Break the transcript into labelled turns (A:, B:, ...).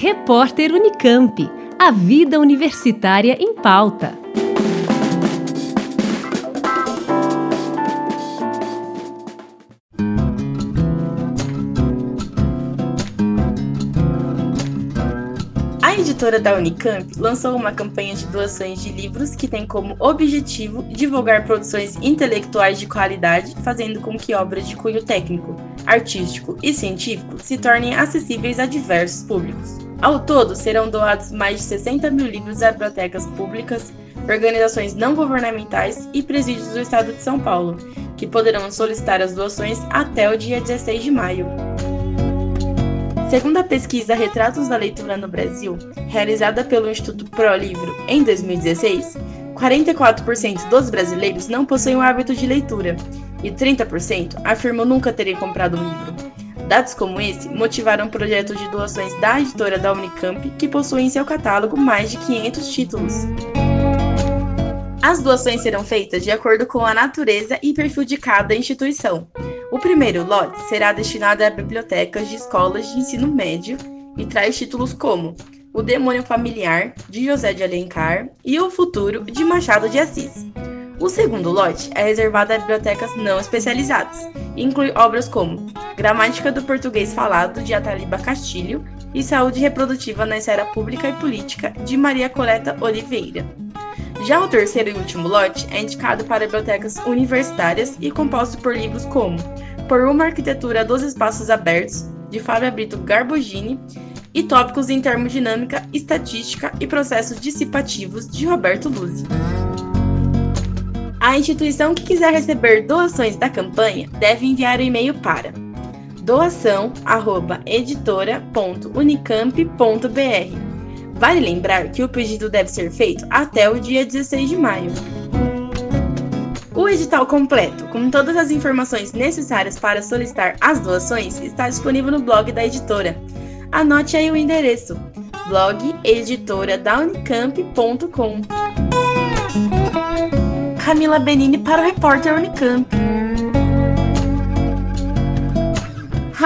A: Repórter Unicamp. A vida universitária em pauta.
B: A editora da Unicamp lançou uma campanha de doações de livros que tem como objetivo divulgar produções intelectuais de qualidade, fazendo com que obras de cunho técnico, artístico e científico se tornem acessíveis a diversos públicos. Ao todo, serão doados mais de 60 mil livros a bibliotecas públicas, organizações não governamentais e presídios do estado de São Paulo, que poderão solicitar as doações até o dia 16 de maio. Segundo a pesquisa Retratos da Leitura no Brasil, realizada pelo Instituto ProLivro em 2016, 44% dos brasileiros não possuem o hábito de leitura e 30% afirmam nunca terem comprado um livro. Dados como esse motivaram o projeto de doações da editora da Unicamp, que possui em seu catálogo mais de 500 títulos. As doações serão feitas de acordo com a natureza e perfil de cada instituição. O primeiro lote será destinado a bibliotecas de escolas de ensino médio e traz títulos como O Demônio Familiar, de José de Alencar, e O Futuro, de Machado de Assis. O segundo lote é reservado a bibliotecas não especializadas e inclui obras como Gramática do Português Falado, de Ataliba Castilho, e Saúde Reprodutiva na Esfera Pública e Política, de Maria Coleta Oliveira. Já o terceiro e último lote é indicado para bibliotecas universitárias e composto por livros como Por uma Arquitetura dos Espaços Abertos, de Fábio Brito Garbogini, e tópicos em termodinâmica, estatística e processos dissipativos, de Roberto Luzzi. A instituição que quiser receber doações da campanha deve enviar o um e-mail para doação@editora.unicamp.br. Vale lembrar que o pedido deve ser feito até o dia 16 de maio. O edital completo, com todas as informações necessárias para solicitar as doações, está disponível no blog da editora. Anote aí o endereço: blogeditoradaunicamp.com. Camila Benini para o repórter Unicamp.